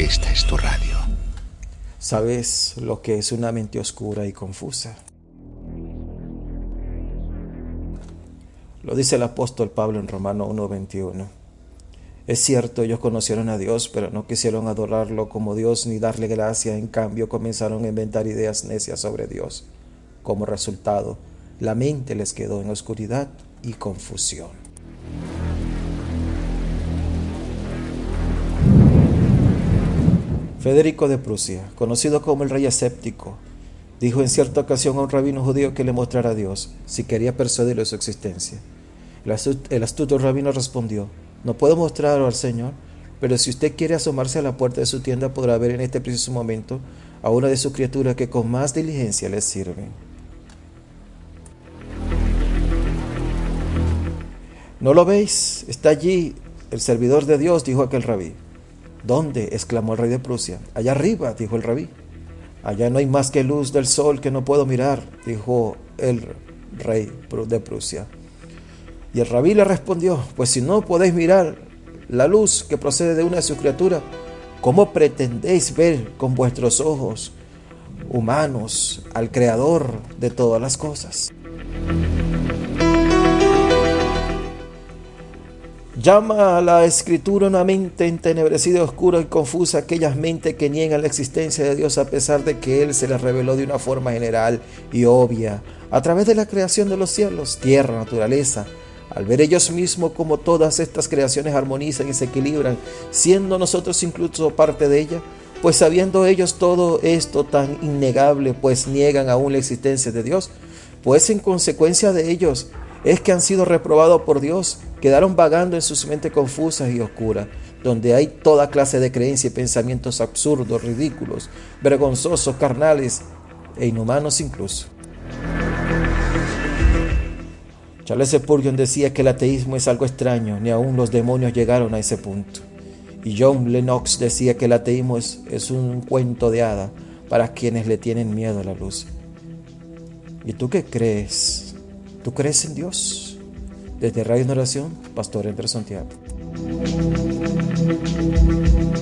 esta es tu radio. ¿Sabes lo que es una mente oscura y confusa? Lo dice el apóstol Pablo en Romano 1:21. Es cierto, ellos conocieron a Dios, pero no quisieron adorarlo como Dios ni darle gracia. En cambio, comenzaron a inventar ideas necias sobre Dios. Como resultado, la mente les quedó en oscuridad y confusión. Federico de Prusia, conocido como el rey escéptico, dijo en cierta ocasión a un rabino judío que le mostrara a Dios si quería persuadirlo de su existencia. El astuto rabino respondió, no puedo mostrarlo al Señor, pero si usted quiere asomarse a la puerta de su tienda podrá ver en este preciso momento a una de sus criaturas que con más diligencia le sirven. ¿No lo veis? Está allí el servidor de Dios, dijo aquel rabí. ¿Dónde? exclamó el rey de Prusia. Allá arriba, dijo el rabí. Allá no hay más que luz del sol que no puedo mirar, dijo el rey de Prusia. Y el rabí le respondió, pues si no podéis mirar la luz que procede de una de sus criaturas, ¿cómo pretendéis ver con vuestros ojos humanos al Creador de todas las cosas? Llama a la escritura una mente entenebrecida, oscura y confusa, aquellas mentes que niegan la existencia de Dios a pesar de que Él se les reveló de una forma general y obvia, a través de la creación de los cielos, tierra, naturaleza, al ver ellos mismos como todas estas creaciones armonizan y se equilibran, siendo nosotros incluso parte de ella, pues sabiendo ellos todo esto tan innegable, pues niegan aún la existencia de Dios, pues en consecuencia de ellos es que han sido reprobados por Dios, quedaron vagando en sus mentes confusas y oscuras, donde hay toda clase de creencias y pensamientos absurdos, ridículos, vergonzosos, carnales e inhumanos incluso. Charles Spurgeon decía que el ateísmo es algo extraño, ni aun los demonios llegaron a ese punto. Y John Lennox decía que el ateísmo es, es un cuento de hada para quienes le tienen miedo a la luz. ¿Y tú qué crees? ¿Tú crees en Dios? Desde Radio Oración, Pastor Elber Santiago.